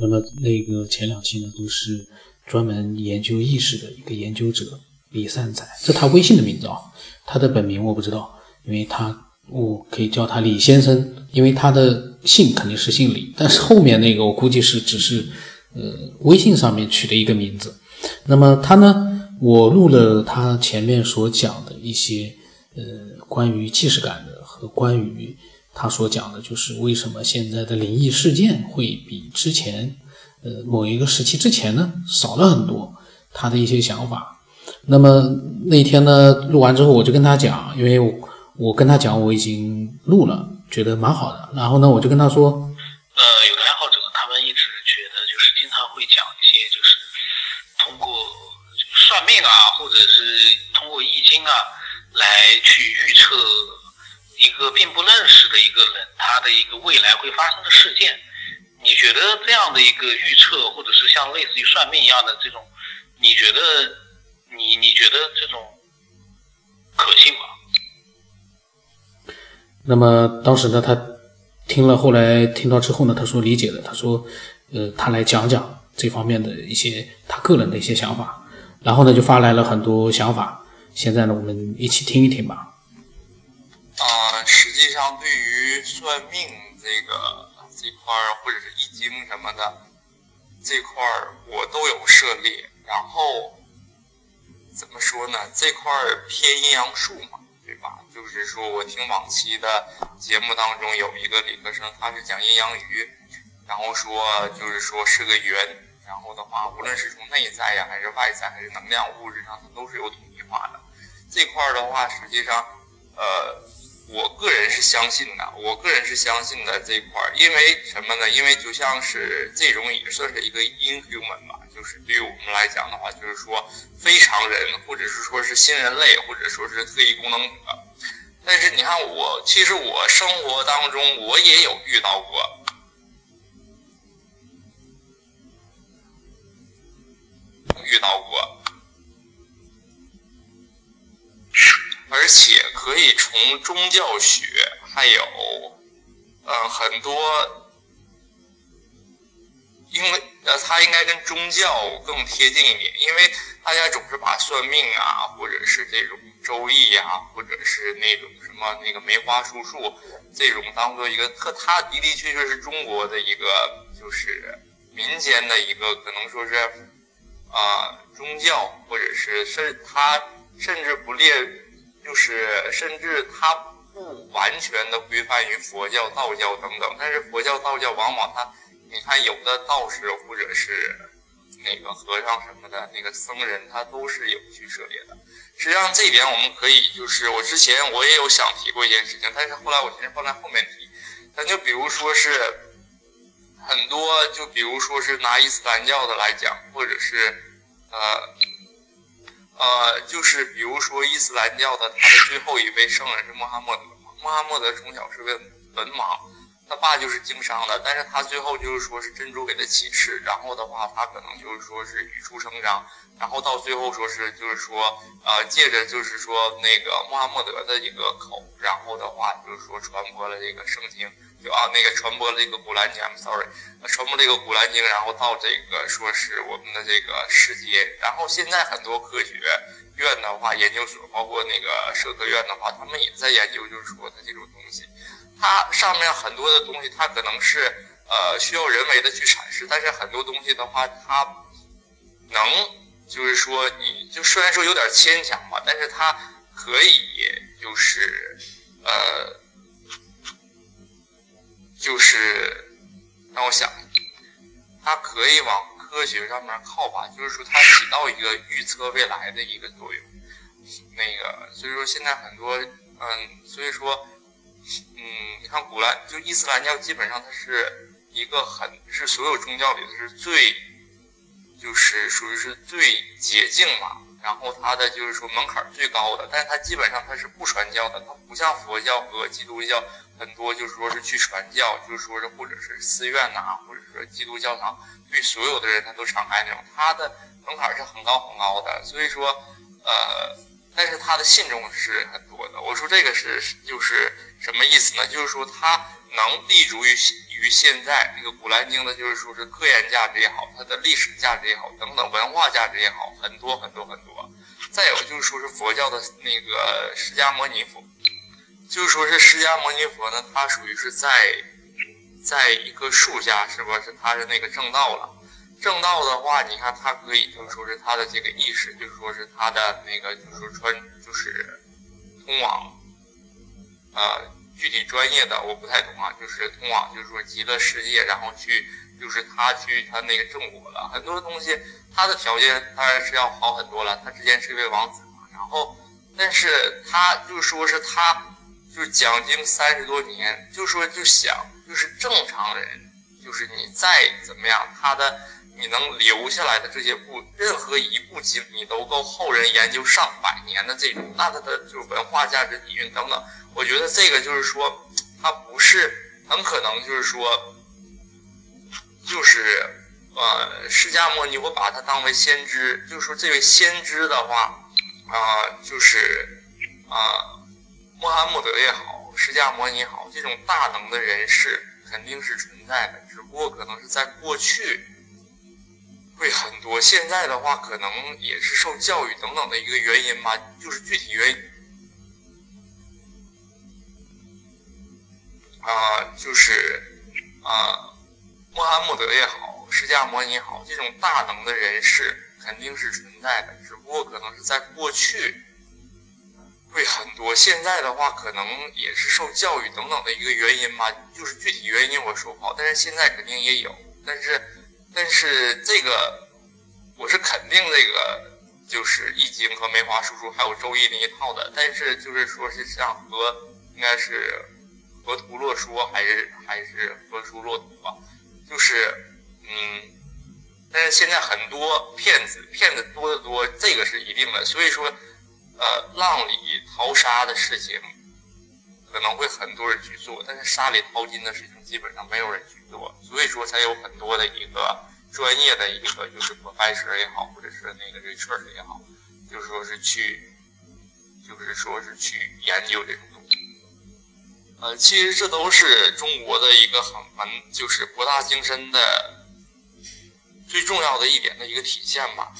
那么那个前两期呢，都是专门研究意识的一个研究者李善宰，这他微信的名字啊，他的本名我不知道，因为他我可以叫他李先生，因为他的姓肯定是姓李，但是后面那个我估计是只是呃微信上面取的一个名字。那么他呢，我录了他前面所讲的一些呃关于既视感的和关于。他所讲的就是为什么现在的灵异事件会比之前，呃，某一个时期之前呢少了很多。他的一些想法。那么那天呢录完之后，我就跟他讲，因为我我跟他讲我已经录了，觉得蛮好的。然后呢，我就跟他说，呃，有的爱好者他们一直觉得就是经常会讲一些就是通过算命啊，或者是通过易经啊来去预测。一个并不认识的一个人，他的一个未来会发生的事件，你觉得这样的一个预测，或者是像类似于算命一样的这种，你觉得你你觉得这种可信吗？那么当时呢，他听了，后来听到之后呢，他说理解了，他说，呃，他来讲讲这方面的一些他个人的一些想法，然后呢就发来了很多想法，现在呢我们一起听一听吧。实际上对于算命这个这块儿，或者是易经什么的这块儿，我都有涉猎。然后怎么说呢？这块儿偏阴阳术嘛，对吧？就是说我听往期的节目当中有一个理科生，他是讲阴阳鱼，然后说就是说是个圆，然后的话，无论是从内在呀，还是外在，还是能量物质上，它都是有统一化的。这块儿的话，实际上，呃。我个人是相信的，我个人是相信的这一块儿，因为什么呢？因为就像是这种也算是一个 inhuman 吧，就是对于我们来讲的话，就是说非常人，或者是说是新人类，或者说是特异功能者。但是你看我，其实我生活当中我也有遇到过，遇到过。而且可以从宗教学，还有，呃，很多，因为呃，它应该跟宗教更贴近一点，因为大家总是把算命啊，或者是这种周易啊，或者是那种什么那个梅花数数这种当做一个特，它的的确确是中国的一个就是民间的一个可能说是啊宗教，或者是甚它甚至不列。就是，甚至它不完全的规范于佛教、道教等等，但是佛教、道教往往它，你看有的道士或者是那个和尚什么的，那个僧人他都是有去涉猎的。实际上这一点我们可以，就是我之前我也有想提过一件事情，但是后来我先放在后面提。咱就比如说是很多，就比如说是拿伊斯兰教的来讲，或者是呃。呃，就是比如说伊斯兰教的，他的最后一位圣人是穆罕默德。穆罕默德从小是个文盲，他爸就是经商的，但是他最后就是说是珍珠给他启示，然后的话他可能就是说是语出成章，然后到最后说是就是说呃借着就是说那个穆罕默德的一个口，然后的话就是说传播了这个圣经。就啊，那个传播了这个古兰经，I'm sorry，传播这个古兰经，然后到这个说是我们的这个世界，然后现在很多科学院的话，研究所包括那个社科院的话，他们也在研究，就是说它这种东西，它上面很多的东西，它可能是呃需要人为的去阐释，但是很多东西的话，它能就是说你就虽然说有点牵强吧，但是它可以就是呃。就是让我想，它可以往科学上面靠吧，就是说它起到一个预测未来的一个作用。那个，所以说现在很多，嗯，所以说，嗯，你看古兰就伊斯兰教，基本上它是一个很是所有宗教里头是最，就是属于是最洁净嘛。然后它的就是说门槛最高的，但是它基本上它是不传教的，它不像佛教和基督教很多就是说是去传教，就是说是或者是寺院呐，或者说基督教堂对所有的人他都敞开那种，它的门槛是很高很高的，所以说呃，但是他的信众是很多的。我说这个是就是什么意思呢？就是说他能立足于于现在这个《古兰经》的，就是说是科研价值也好，它的历史价值也好，等等文化价值也好，很多很多很多。再有就是说是佛教的那个释迦牟尼佛，就是说是释迦牟尼佛呢，它属于是在在一棵树下，是不是？它是那个正道了。正道的话，你看它可以就是说是它的这个意识，就是说是它的那个就是说穿就是具体专业的我不太懂啊，就是通往就是说极乐世界，然后去就是他去他那个正果了，很多东西他的条件当然是要好很多了。他之前是一位王子嘛，然后但是他就说是他就是讲经三十多年，就说就想就是正常人，就是你再怎么样，他的。你能留下来的这些部，任何一部经，你都够后人研究上百年的这种，那它的就是文化价值底蕴等等。我觉得这个就是说，它不是很可能就是说，就是呃，释迦牟尼，我把它当为先知，就是说这位先知的话，啊，就是啊，穆罕默德也好，释迦牟尼也好，这种大能的人士肯定是存在的，只不过可能是在过去。会很多，现在的话可能也是受教育等等的一个原因吧，就是具体原因啊，就是啊，穆罕默德也好，释迦摩尼也好，这种大能的人士肯定是存在的，只不过可能是在过去会很多，现在的话可能也是受教育等等的一个原因吧，就是具体原因我说不好，但是现在肯定也有，但是。但是这个，我是肯定这个就是《易经》和《梅花叔叔》还有《周易》那一套的。但是就是说是像和应该是河图洛书还是还是河书洛图吧，就是嗯，但是现在很多骗子骗子多得多，这个是一定的。所以说，呃，浪里淘沙的事情可能会很多人去做，但是沙里淘金的事情基本上没有人去。做，所以说才有很多的一个专业的一个就是博拜师也好，或者是那个 research 也好，就是说是去，就是说是去研究这种东西。呃，其实这都是中国的一个很很就是博大精深的最重要的一点的一个体现吧。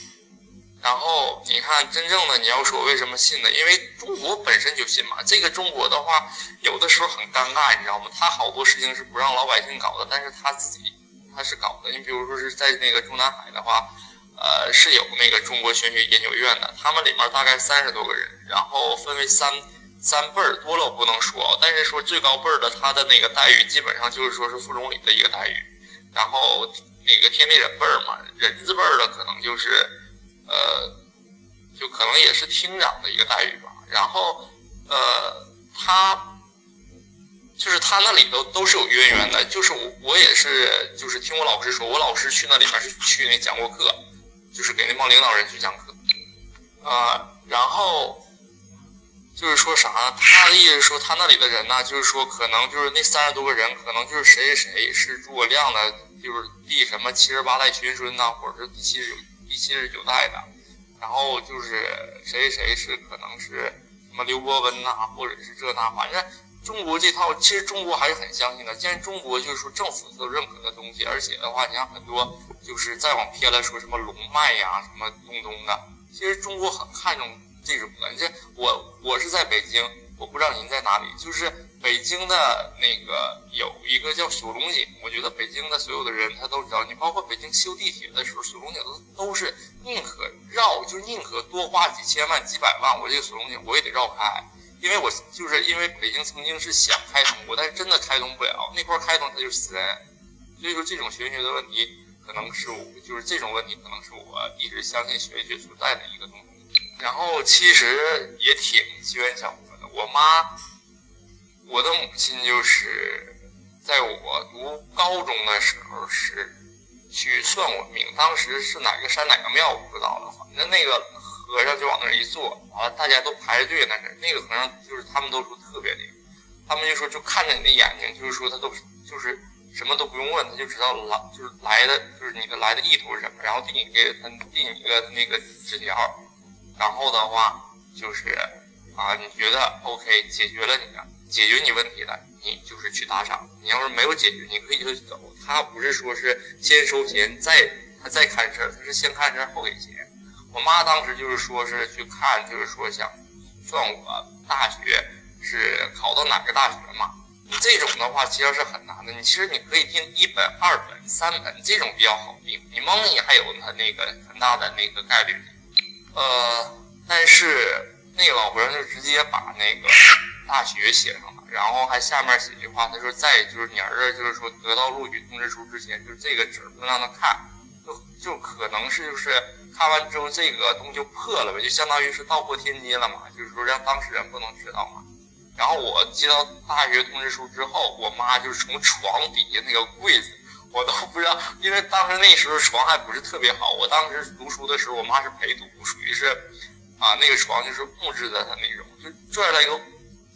然后你看，真正的你要说为什么信呢？因为中国本身就信嘛。这个中国的话，有的时候很尴尬，你知道吗？他好多事情是不让老百姓搞的，但是他自己他是搞的。你比如说是在那个中南海的话，呃，是有那个中国玄学研究院的，他们里面大概三十多个人，然后分为三三辈儿，多了我不能说，但是说最高辈儿的，他的那个待遇基本上就是说是副总理的一个待遇，然后那个天地人辈儿嘛，人字辈儿的可能就是。呃，就可能也是厅长的一个待遇吧。然后，呃，他就是他那里头都是有渊源的。就是我我也是，就是听我老师说，我老师去那里面是去那讲过课，就是给那帮领导人去讲课。啊，然后就是说啥呢？他的意思说，他那里的人呢，就是说可能就是那三十多个人，可能就是谁谁谁是诸葛亮的，就是第什么七十八代玄孙呐，或者是第七十七十九代的，然后就是谁谁是可能是什么刘伯温呐，或者是这那，反正中国这套其实中国还是很相信的。既然中国就是说政府都认可的东西，而且的话，你像很多就是再往偏了说什么龙脉呀，什么东东的，其实中国很看重这种的。你这我我是在北京，我不知道您在哪里，就是。北京的那个有一个叫锁龙井，我觉得北京的所有的人他都知道。你包括北京修地铁的时候，锁龙井都都是宁可绕，就是宁可多花几千万、几百万，我这个锁龙井我也得绕开，因为我就是因为北京曾经是想开通过，但是真的开通不了，那块开通它就死人。所以说这种玄学的问题，可能是我就是这种问题，可能是我一直相信玄学所在的一个东西。然后其实也挺机缘巧合的，我妈。我的母亲就是在我读高中的时候是去算我命，当时是哪个山哪个庙不知道了，反正那个和尚就往那儿一坐，完了大家都排着队那是，那个和尚就是他们都说特别灵，他们就说就看着你的眼睛，就是说他都就是什么都不用问，他就知道来就是来的就是你的来的意图是什么，然后递你给他递你一个那个纸条，然后的话就是啊你觉得 OK 解决了你的。解决你问题的，你就是去打赏。你要是没有解决，你可以就走。他不是说是先收钱再他再看事儿，他是先看事儿后给钱。我妈当时就是说是去看，就是说想算我大学是考到哪个大学嘛。你这种的话其实是很难的。你其实你可以定一本、二本、三本这种比较好定。你蒙你还有他那个很大的那个概率。呃，但是那个老和尚就直接把那个大学写上了，然后还下面写句话，他说在就是你儿子就是说得到录取通知书之前，就是这个纸不能让他看，就就可能是就是看完之后这个东西就破了呗，就相当于是道破天机了嘛，就是说让当事人不能知道嘛。然后我接到大学通知书之后，我妈就是从床底下那个柜子，我都不知道，因为当时那时候床还不是特别好。我当时读书的时候，我妈是陪读，属于是啊，那个床就是木质的，它那种就拽了一个，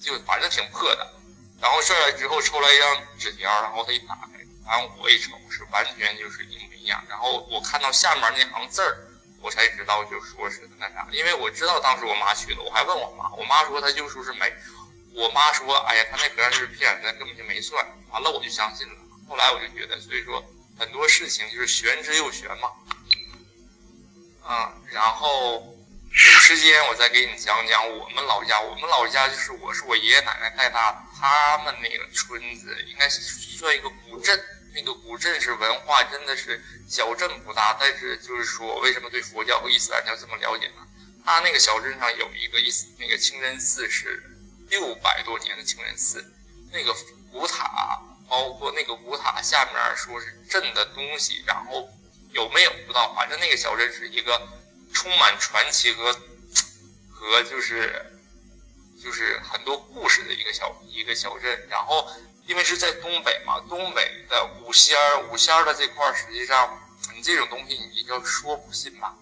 就反正挺破的。然后拽来之后抽来一张纸条，然后他一打开，然后我一瞅是完全就是一模一样。然后我看到下面那行字儿，我才知道就说是那啥，因为我知道当时我妈去了，我还问我妈，我妈说她就说是没。我妈说：“哎呀，他那和尚就是骗人的，根本就没算。”完了，我就相信了。后来我就觉得，所以说很多事情就是玄之又玄嘛。嗯，然后时间我再给你讲讲我们老家。我们老家就是我是我爷爷奶奶带大的，他们那个村子应该算一个古镇。那个古镇是文化真的是小镇不大，但是就是说为什么对佛教和伊斯兰教这么了解呢？他那个小镇上有一个伊斯那个清真寺是。六百多年的清真寺，那个古塔，包括那个古塔下面说是镇的东西，然后有没有不知道，反正那个小镇是一个充满传奇和和就是就是很多故事的一个小一个小镇。然后因为是在东北嘛，东北的五仙儿五仙儿的这块，实际上你这种东西你要说不信吧。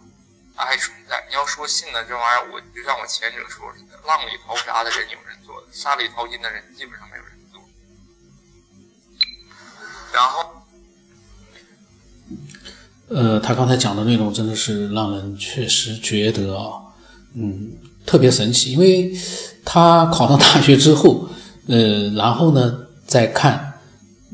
它还存在。你要说信呢，这玩意儿，我就像我前者说似的，浪里淘沙的人有人做的，沙里淘金的人基本上没有人做。然后，呃，他刚才讲的内容真的是让人确实觉得啊，嗯，特别神奇。因为他考上大学之后，呃，然后呢再看，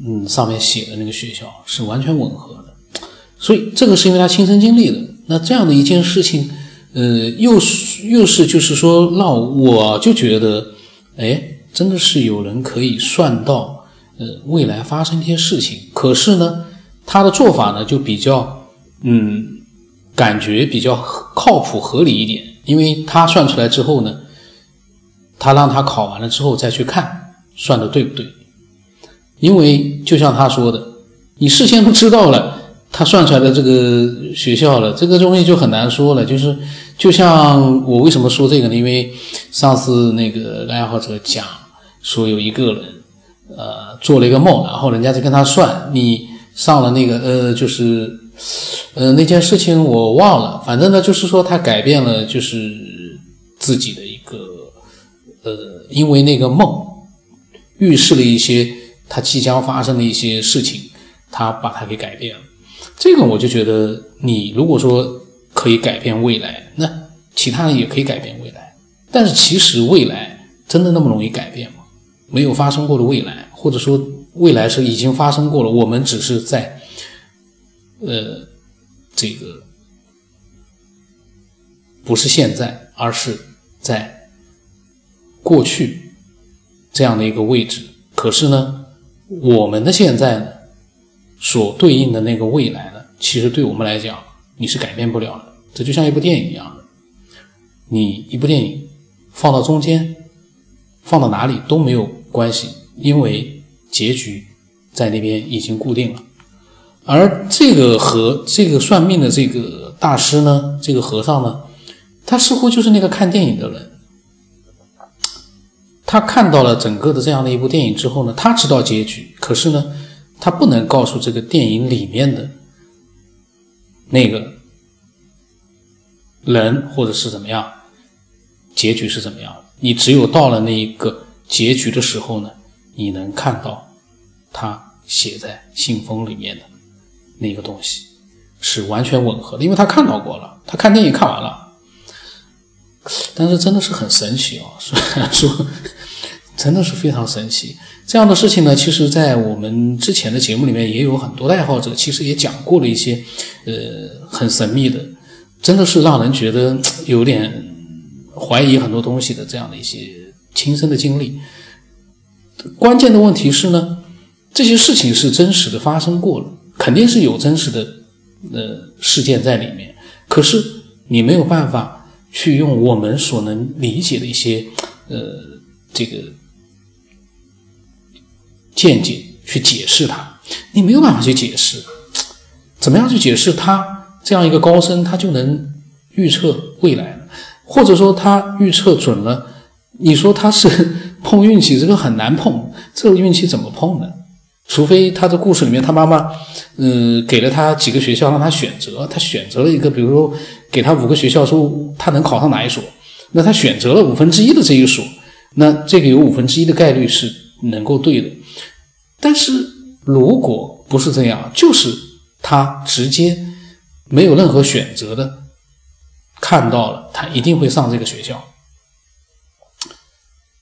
嗯，上面写的那个学校是完全吻合的，所以这个是因为他亲身经历的。那这样的一件事情，呃，又是又是就是说，让我就觉得，哎，真的是有人可以算到，呃，未来发生一些事情。可是呢，他的做法呢就比较，嗯，感觉比较靠谱合理一点，因为他算出来之后呢，他让他考完了之后再去看算的对不对，因为就像他说的，你事先都知道了。他算出来的这个学校了，这个东西就很难说了。就是，就像我为什么说这个呢？因为上次那个爱好者讲说有一个人，呃，做了一个梦，然后人家就跟他算，你上了那个呃，就是，呃，那件事情我忘了，反正呢，就是说他改变了，就是自己的一个，呃，因为那个梦预示了一些他即将发生的一些事情，他把它给改变了。这个我就觉得，你如果说可以改变未来，那其他人也可以改变未来。但是其实未来真的那么容易改变吗？没有发生过的未来，或者说未来是已经发生过了，我们只是在，呃，这个不是现在，而是在过去这样的一个位置。可是呢，我们的现在呢？所对应的那个未来呢？其实对我们来讲，你是改变不了的。这就像一部电影一样的，你一部电影放到中间，放到哪里都没有关系，因为结局在那边已经固定了。而这个和这个算命的这个大师呢，这个和尚呢，他似乎就是那个看电影的人。他看到了整个的这样的一部电影之后呢，他知道结局，可是呢。他不能告诉这个电影里面的那个人，或者是怎么样，结局是怎么样？你只有到了那一个结局的时候呢，你能看到他写在信封里面的那个东西是完全吻合的，因为他看到过了，他看电影看完了。但是真的是很神奇哦，虽然说真的是非常神奇。这样的事情呢，其实，在我们之前的节目里面也有很多的爱好者，其实也讲过了一些，呃，很神秘的，真的是让人觉得有点怀疑很多东西的这样的一些亲身的经历。关键的问题是呢，这些事情是真实的发生过了，肯定是有真实的呃事件在里面，可是你没有办法去用我们所能理解的一些呃这个。见解去解释它，你没有办法去解释，怎么样去解释他这样一个高僧，他就能预测未来呢？或者说他预测准了？你说他是 碰运气，这个很难碰，这个运气怎么碰呢？除非他的故事里面，他妈妈，嗯，给了他几个学校让他选择，他选择了一个，比如说给他五个学校，说他能考上哪一所，那他选择了五分之一的这一所，那这个有五分之一的概率是能够对的。但是如果不是这样，就是他直接没有任何选择的看到了，他一定会上这个学校。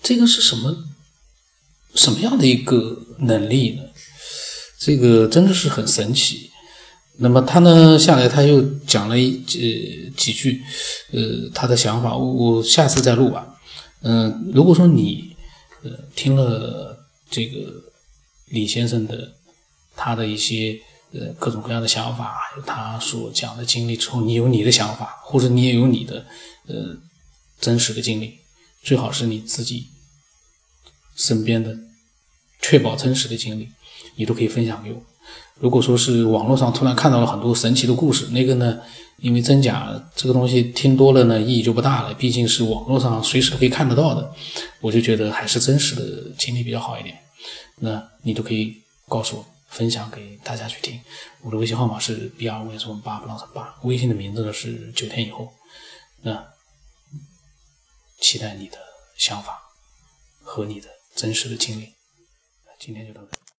这个是什么什么样的一个能力呢？这个真的是很神奇。那么他呢下来他又讲了一呃几句呃他的想法，我我下次再录吧。嗯，如果说你呃听了这个。李先生的他的一些呃各种各样的想法，他所讲的经历之后，你有你的想法，或者你也有你的呃真实的经历，最好是你自己身边的确保真实的经历，你都可以分享给我。如果说是网络上突然看到了很多神奇的故事，那个呢，因为真假这个东西听多了呢，意义就不大了，毕竟是网络上随时都可以看得到的，我就觉得还是真实的经历比较好一点。那你都可以告诉我，分享给大家去听。我的微信号码是 b r v s 八不浪成八，微信的名字呢是九天以后。那期待你的想法和你的真实的经历。今天就到这